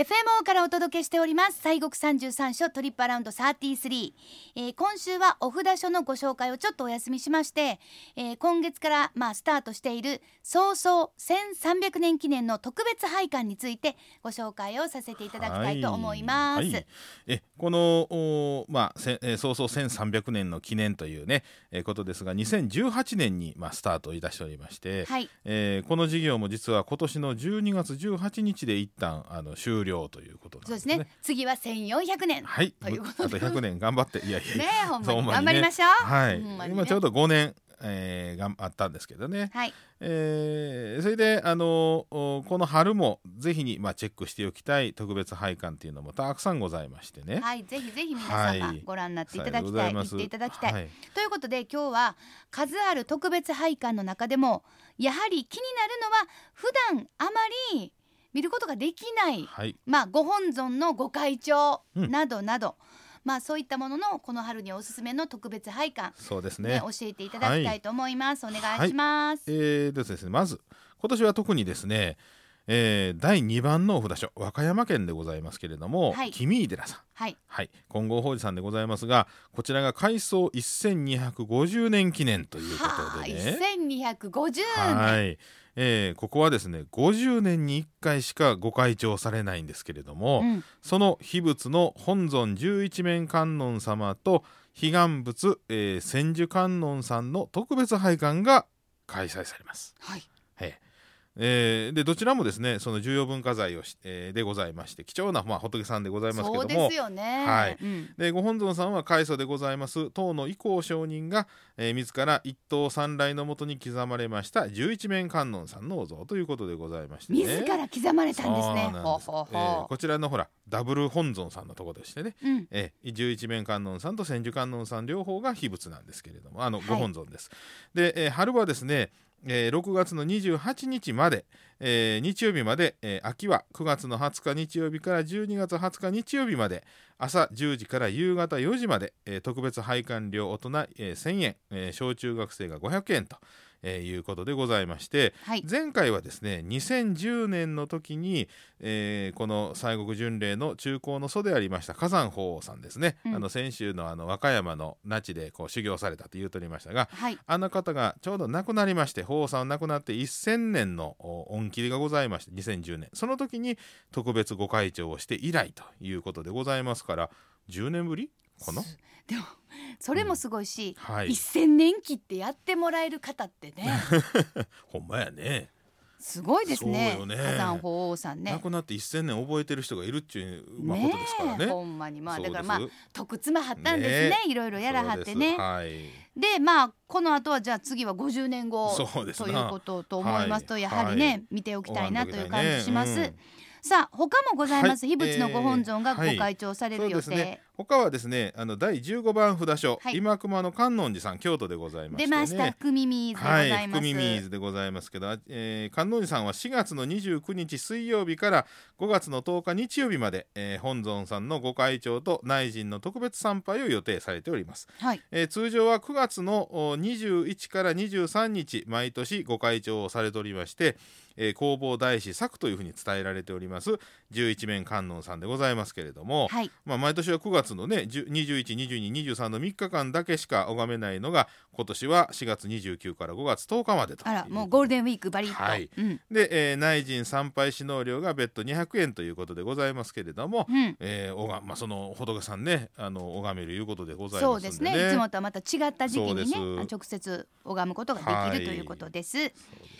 FMO からお届けしております。西国三十三所トリップアラウンド33、えー、今週はお札書のご紹介をちょっとお休みしまして、えー、今月からまあスタートしている早々1300年記念の特別拝観についてご紹介をさせていただきたいと思います、はい。はい、えこのまあせ、えー、早々1300年の記念というね、えー、ことですが2018年にまあスタートいたしておりまして、はい。えー、この事業も実は今年の12月18日で一旦あの終了了ということね。そうですね。次は1400年。はい。ということあと100年頑張っていやいや ねほんまに頑張りましょう。はい、ね、今ちょうど5年えー、があったんですけどね、はい。えー、それで、あのこの春もぜひに、まあ、チェックしておきたい特別拝観っていうのもたくさんございましてね。はい。ぜひぜひ皆様ご覧になっていただきたい、はい、行っていただきたい、はい、ということで今日は数ある特別拝観の中でもやはり気になるのは普段あまり見ることができない、はい、まあ、ご本尊のご会長などなど、うん、まあ、そういったもののこの春におすすめの特別拝観そうですね、ね、教えていただきたいと思います、はい、お願いします、はい、えー、ですねまず今年は特にですねえー、第2番のお札所和歌山県でございますけれども、はい、君井寺さん、はい、はい、金剛法事さんでございますがこちらが改装1250年記念ということでね。1250年。はいえー、ここはですね50年に1回しかご開帳されないんですけれども、うん、その秘仏の本尊十一面観音様と彼岸仏、えー、千手観音さんの特別拝観が開催されます。はい、えーえー、でどちらもですねその重要文化財をし、えー、でございまして貴重な、まあ、仏さんでございますけどもですよね、はい。うん、でご本尊さんは開祖でございます唐の以降上人が、えー、自ら一刀三来のもとに刻まれました十一面観音さんのお像ということでございまして、ね、自ら刻まれたんですね。こちらのほらダブル本尊さんのところでしてね、うん、えー、十一面観音さんと千手観音さん両方が秘仏なんですけれどもあの、ご本尊です。で、えー、春はですねえー、6月の28日まで、えー、日曜日まで、えー、秋は9月の20日日曜日から12月20日日曜日まで朝10時から夕方4時まで、えー、特別拝観料大人、えー、1000円、えー、小中学生が500円と、えー、いうことでございまして、はい、前回はですね2010年の時に、えー、この西国巡礼の中高の祖でありました火山法皇さんですね、うん、あの先週のあの和歌山の那智でこう修行されたと言うとりましたが、はい、あの方がちょうど亡くなりまして法皇さんは亡くなって1000年の恩切りがございまして2010年。その時に特別ご会長をして以来ということでございますから10年ぶりかなでもそれもすごいし、うん。はい、1,000年期ってやってもらえる方ってね。ほんまやね。すごいですね。ね。火山法王さんね。亡くなって1,000年覚えてる人がいるっていう、まあ、ことですからね。ほんまに。まあだからまあ徳妻はったんですね。いろいろやらはってね。はい。でまあこの後はじゃあ次は50年後ということと思いますと、やはりね、はい、見ておきたいなという感じします。うんさあ他もございます、はい、秘仏のご本尊がご開帳される予定、はいね、他はですねあの第15番札所、はい、今熊の観音寺さん京都でございます、ね、出ました。福耳水でございます、はい、福耳水でございますけど、えー、観音寺さんは4月の29日水曜日から5月の10日日曜日まで、えー、本尊さんのご開帳と内陣の特別参拝を予定されております、はい。えー、通常は9月の21から23日毎年ご開帳をされておりましてえー、弘法大師作というふうに伝えられております。十一面観音さんでございますけれども、はい、まあ、毎年は9月のね212223の3日間だけしか拝めないのが今年は4月29から5月10日までとあらもうゴールデンウィークバリッと、はい。うん、で、えー、内陣参拝指納料が別途200円ということでございますけれども、うん、えー、おがまあ、その仏さんねあの拝めるいうことでございます、ね、そうですね。いつもとはまた違った時期にね直接拝むことができる、ということです。そうで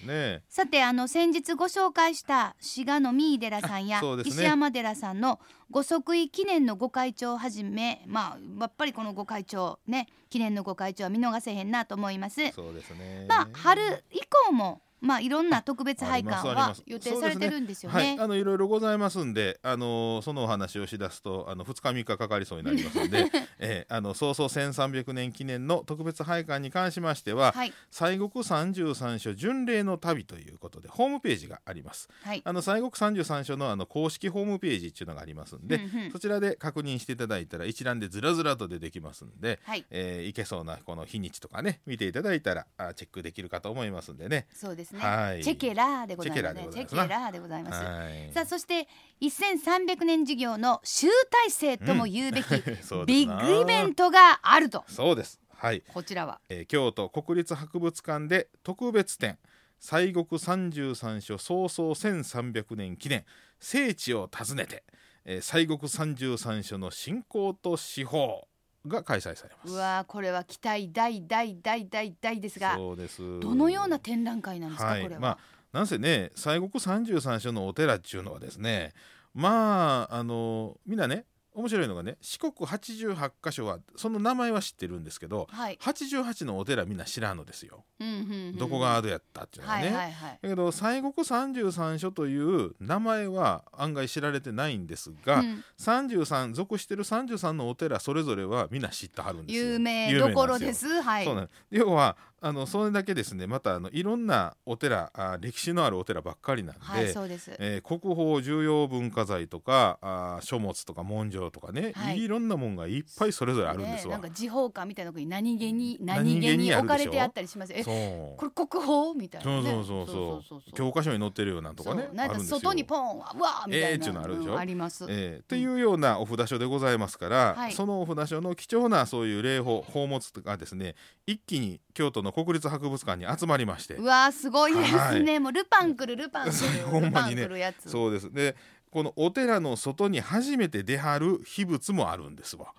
すね。さてあの先日ご紹介した滋賀の三井寺さんや、ね、石山寺さんのご即位記念のご会長をはじめまあやっぱりこのご会長ね記念のご会長は見逃せへんなと思います。そうですねまあ春以降もまあいろんな特別拝観は予定されてるんですよね。ね。はい、あのいろいろございますんで、あのそのお話をしだすとあの2日3日かかりそうになりますので、えー、あの早々1300年記念の特別拝観に関しましては、はい、西国三十三所巡礼の旅ということでホームページがあります。はい、あの西国三十三所のあの公式ホームページっていうのがありますんで、うんうん、そちらで確認していただいたら一覧でずらずらと出てきますんで、はい、えー、いけそうなこの日にちとかね見ていただいたらあチェックできるかと思いますんでね。そうですね、はい、チェケラーでございますね。チェケラーでございます、はい、さあそして1300年事業の集大成とも言うべき、うん、ビッグイベントがあると。そうです。はい。こちらは、えー、京都国立博物館で特別展西国三十三所創創1300年記念聖地を訪ねて、えー、西国三十三所の信仰と司法が開催されます。うわこれは期待大大大大大ですがそうです。どのような展覧会なんですか、はい、これは、まあ、なんせね西国三十三所のお寺っていうのはですねまああのみんなね面白いのがね四国88箇所はその名前は知ってるんですけど、はい、88のお寺みんな知らんのですよ、うんうんうん、どこがアドやったっていうのはね、はいはいはい、だけど西国三十三所という名前は案外知られてないんですが、うん、33属してる33のお寺それぞれはみんな知ってはるんですよ。有名どころです。はい。そうなん要はあのそれだけですねまたあのいろんなお寺あ歴史のあるお寺ばっかりなんで,、はいそうです。えー、国宝重要文化財とかあ書物とか文書とかね、はい、いろんなもんがいっぱいそれぞれあるんですわ、ね、なんか時報館みたいなとこに何気に何気に置かれてあったりします。えこれ国宝？みたいな、ね、そうそうそうそう。教科書に載ってるようなとかねなんか外にポンわーみたいな、えー、っていうのあるでしょ、うん、あります、えー、っていうようなお札所でございますから、はい、そのお札所の貴重なそういう霊宝宝物がですね一気に京都の国立博物館に集まりましてうわすごいですね、はい、もうルパン来るルパン来る ほんまにねそうですでこのお寺の外に初めて出はる秘仏もあるんですわ。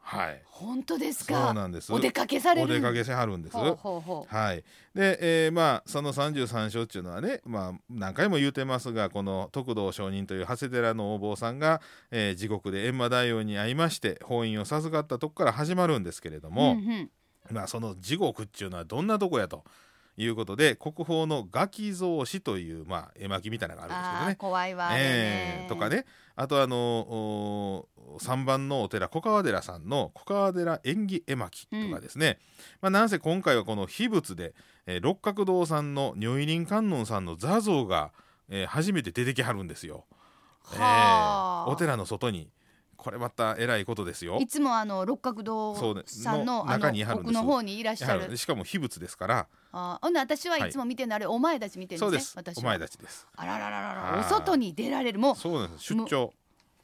はい。本当ですか？そうなんです。お出かけされお出かけしはるんです。ほうほうほうはい。で、えー、まあその三十三所っていうのはね、まあ何回も言うてますが、この徳道上人という長谷寺のお坊さんが、えー、地獄で閻魔大王に会いまして法院を授かったとこから始まるんですけれども、うんうん、まあその地獄っていうのはどんなとこやと。いうことで国宝のガキ造紙という、まあ、絵巻みたいなのがあるんですけどね。怖いわ、えー、とかねあとあの3番のお寺小川寺さんの小川寺縁起絵巻とかですね、うん、まあ、なんせ今回はこの秘仏で、えー、六角堂さんの如意輪観音さんの座像が、えー、初めて出てきはるんですよ。えー、お寺の外にこれまたえらいことですよ。いつもあの六角堂さんの中に奥の方にいらっしゃる。しかも秘仏ですから。あほんで私はいつも見てるのあれお前たち見てるんです。ねお前たちです。あらららららお外に出られる。もうそうなんです。出張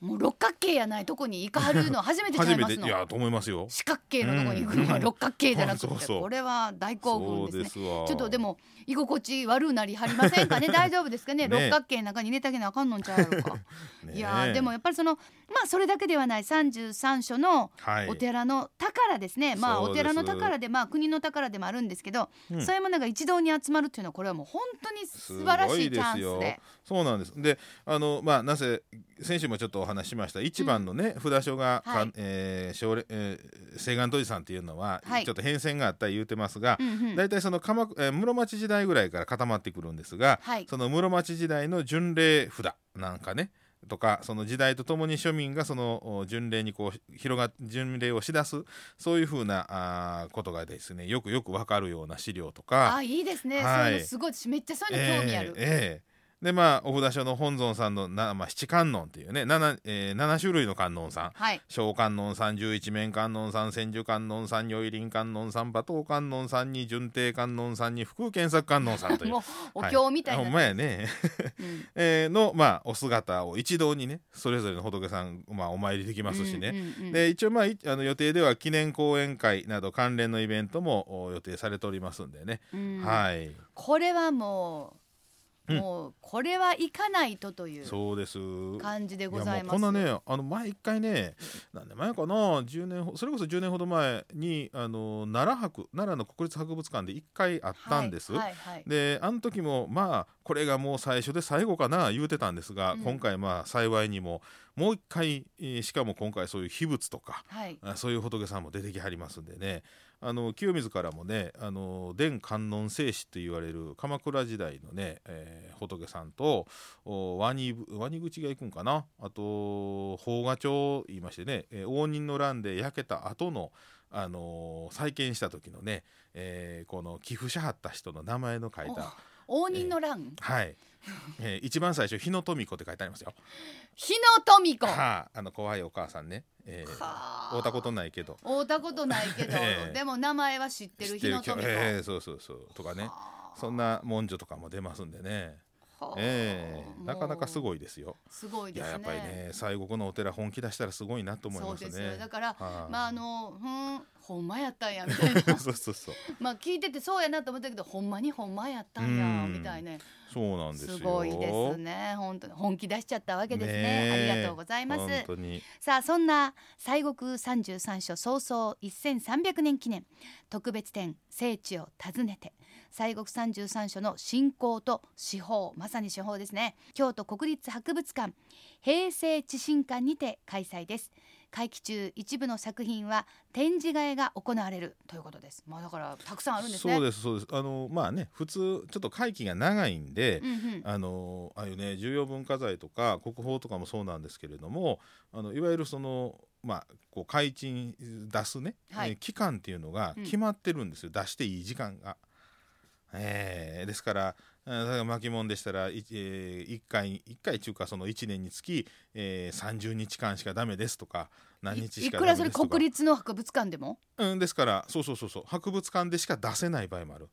もう六角形やないとこに行かはるの初めてちゃいますの。いやと思いますよ。四角形のとこに行くの。は六角形じゃなくて。これは大興奮ですね。ちょっとでも居心地悪うなりはりませんかね？大丈夫ですかね？六角形の中に入れたけなあかんのんちゃうのか いやでもやっぱりそのまあそれだけではない。三十三所のお寺の宝ですね、まあお寺の宝でまあ国の宝でもあるんですけど、そういうものが一堂に集まるっていうのはこれはもう本当に素晴らしいチャンスで。そうなんです。であのまあなぜ先週もちょっとお話しました。一番のね、札所が、はい。えー奨えー、西岸戸寺さんっていうのは、はい、ちょっと変遷があった言うてますが、大体、その鎌、えー、室町時代ぐらいから固まってくるんですが、はい、その室町時代の巡礼札なんかねとかその時代とともに庶民がその巡礼にこう広が巡礼をしだすそういうふうなあことがですねよくよくわかるような資料とか。あいいですね、はい、そういうすごいめっちゃそういうの興味ある。えーえーでまあお札所の本尊さんのな、まあ、七観音っていうね 7,、えー、7種類の観音さん、はい、小観音さん十一面観音さん千手観音さん如意輪観音さん馬頭観音さんに順帝観音さんに福検索観音さんという。お経みたいな、はい、ほんまやね、うん、えー、の、まあ、お姿を一堂にねそれぞれの仏さん、まあ、お参りできますしね、うんうんうん、で一応、まあ、あの予定では記念講演会など関連のイベントも予定されておりますんでね、うん、はい。これはもうもうこれは行かないとというそうです。感じでございます。こんなねあの前一回ね何年前かな10年それこそ10年ほど前にあの奈良博奈良の国立博物館で一回あったんです、はいはいはい、であの時もまあこれがもう最初で最後かな言うてたんですが、うん、今回まあ幸いにももう一回、しかも今回そういう秘仏とか、はい、そういう仏さんも出てきはりますんでねあの清水からもねあの伝観音聖子と言われる鎌倉時代のね、えー、仏さんとワニワニ口が行くんかな？あと宝賀町言いましてね、えー、応仁の乱で焼けた後のあのー、再建した時のね、えー、この寄付しはった人の名前の書いた応仁の乱、え。ー、はい、えー、一番最初日野富子って書いてありますよ。日野富子。はあ、あの怖いお母さんね、えー、会うたことないけど。会うたことないけど、えー、でも名前は知ってる日野富子、えー、そうそうそう。とかね。そんな文書とかも出ますんでね。ええー、なかなかすごいですよ。すごいですね。やっぱりね、西国のお寺本気出したらすごいなと思いますね。だから、まああの、うん、ほんまやったんやみたいな。そうそうそう。まあ聞いててそうやなと思ったけど、ほんまにほんまやったんやみたいね。そうなんですすごいですね。本当に本気出しちゃったわけですね。ありがとうございます。さあそんな西国三十三所創創一千三百年記念特別展聖地を訪ねて。西国三十三所の信仰と司法まさに司法ですね京都国立博物館平成地震館にて開催です会期中一部の作品は展示会が行われるということです。まあだからたくさんあるんですね。そうですそうです。あのまあね普通ちょっと会期が長いんで、うんうん、あのああいうね重要文化財とか国宝とかもそうなんですけれども、あのいわゆるそのまあこう開陳出すね、はい、期間っていうのが決まってるんですよ。うん、出していい時間が。えー、ですから巻き物でしたら 1,、えー、1回1回中かその1年につき、えー、30日間しかダメですとか何日しかいくらそれ国立の博物館でも、うん、ですからそうそうそうそう。博物館でしか出せない場合もある。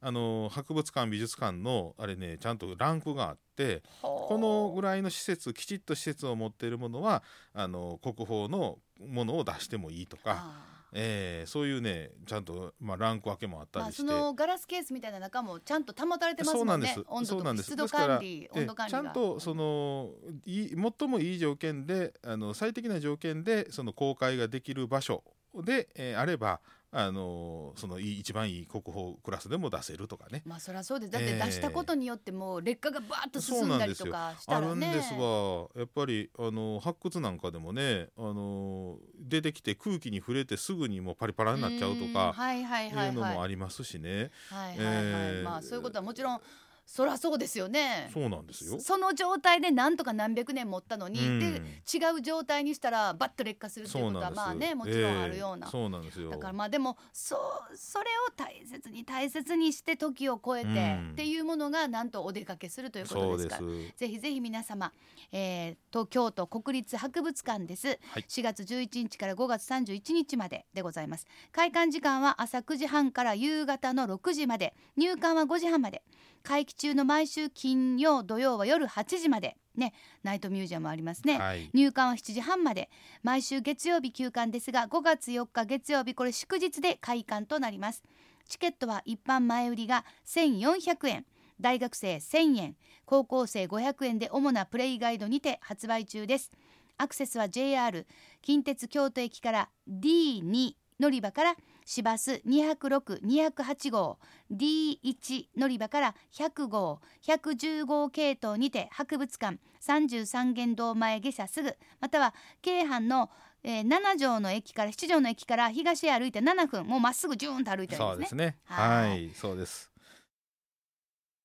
あの博物館美術館のあれねちゃんとランクがあってこのぐらいの施設きちっと施設を持っているものはあの国宝のものを出してもいいとか。えー、そういうねちゃんと、まあ、ランク分けもあったりして、まあ、そのガラスケースみたいな中もちゃんと保たれてますもんね。温度と湿度管理温度管理ちゃんとそのい最もいい条件であの最適な条件でその公開ができる場所で、えー、あればあのその一番いい国宝クラスでも出せるとかね。まあそりゃそうです。だって出したことによっても劣化がバーッと進んだりとかしたらね。あるんですが、やっぱりあの発掘なんかでもね、あの出てきて空気に触れてすぐにもうパリパラになっちゃうとか、はいはいはい、いうのもありますしね。はいはいはい。えー、まあそういうことはもちろん。そりゃそうですよね。そうなんですよ。その状態でなんとか何百年持ったのに、うん、で違う状態にしたらバッと劣化するっていうことはまあねもちろんあるような、えー、そうなんですよ。だからまあでもそそれを大切に大切にして時を超えて、うん、っていうものがなんとお出かけするということですからぜひぜひ皆様、えー、東京都国立博物館です、はい、4月11日から5月31日まででございます。開館時間は朝9時半から夕方の6時まで。入館は5時半まで会期中の毎週金曜土曜は夜8時まで。ね、ナイトミュージアムありますね、はい、入館は7時半まで。毎週月曜日休館ですが5月4日月曜日これ祝日で開館となります。チケットは一般前売りが1400円。大学生1000円。高校生500円で主なプレイガイドにて発売中です。アクセスは JR 近鉄京都駅から D2 乗り場から市バス206-208号 D1 乗り場から100号110号系統にて博物館33元堂前下車すぐまたは京阪のえー、7条の駅から7条の駅から東へ歩いて7分もうまっすぐジューンと歩いてるんですね。そうですね。はいそうです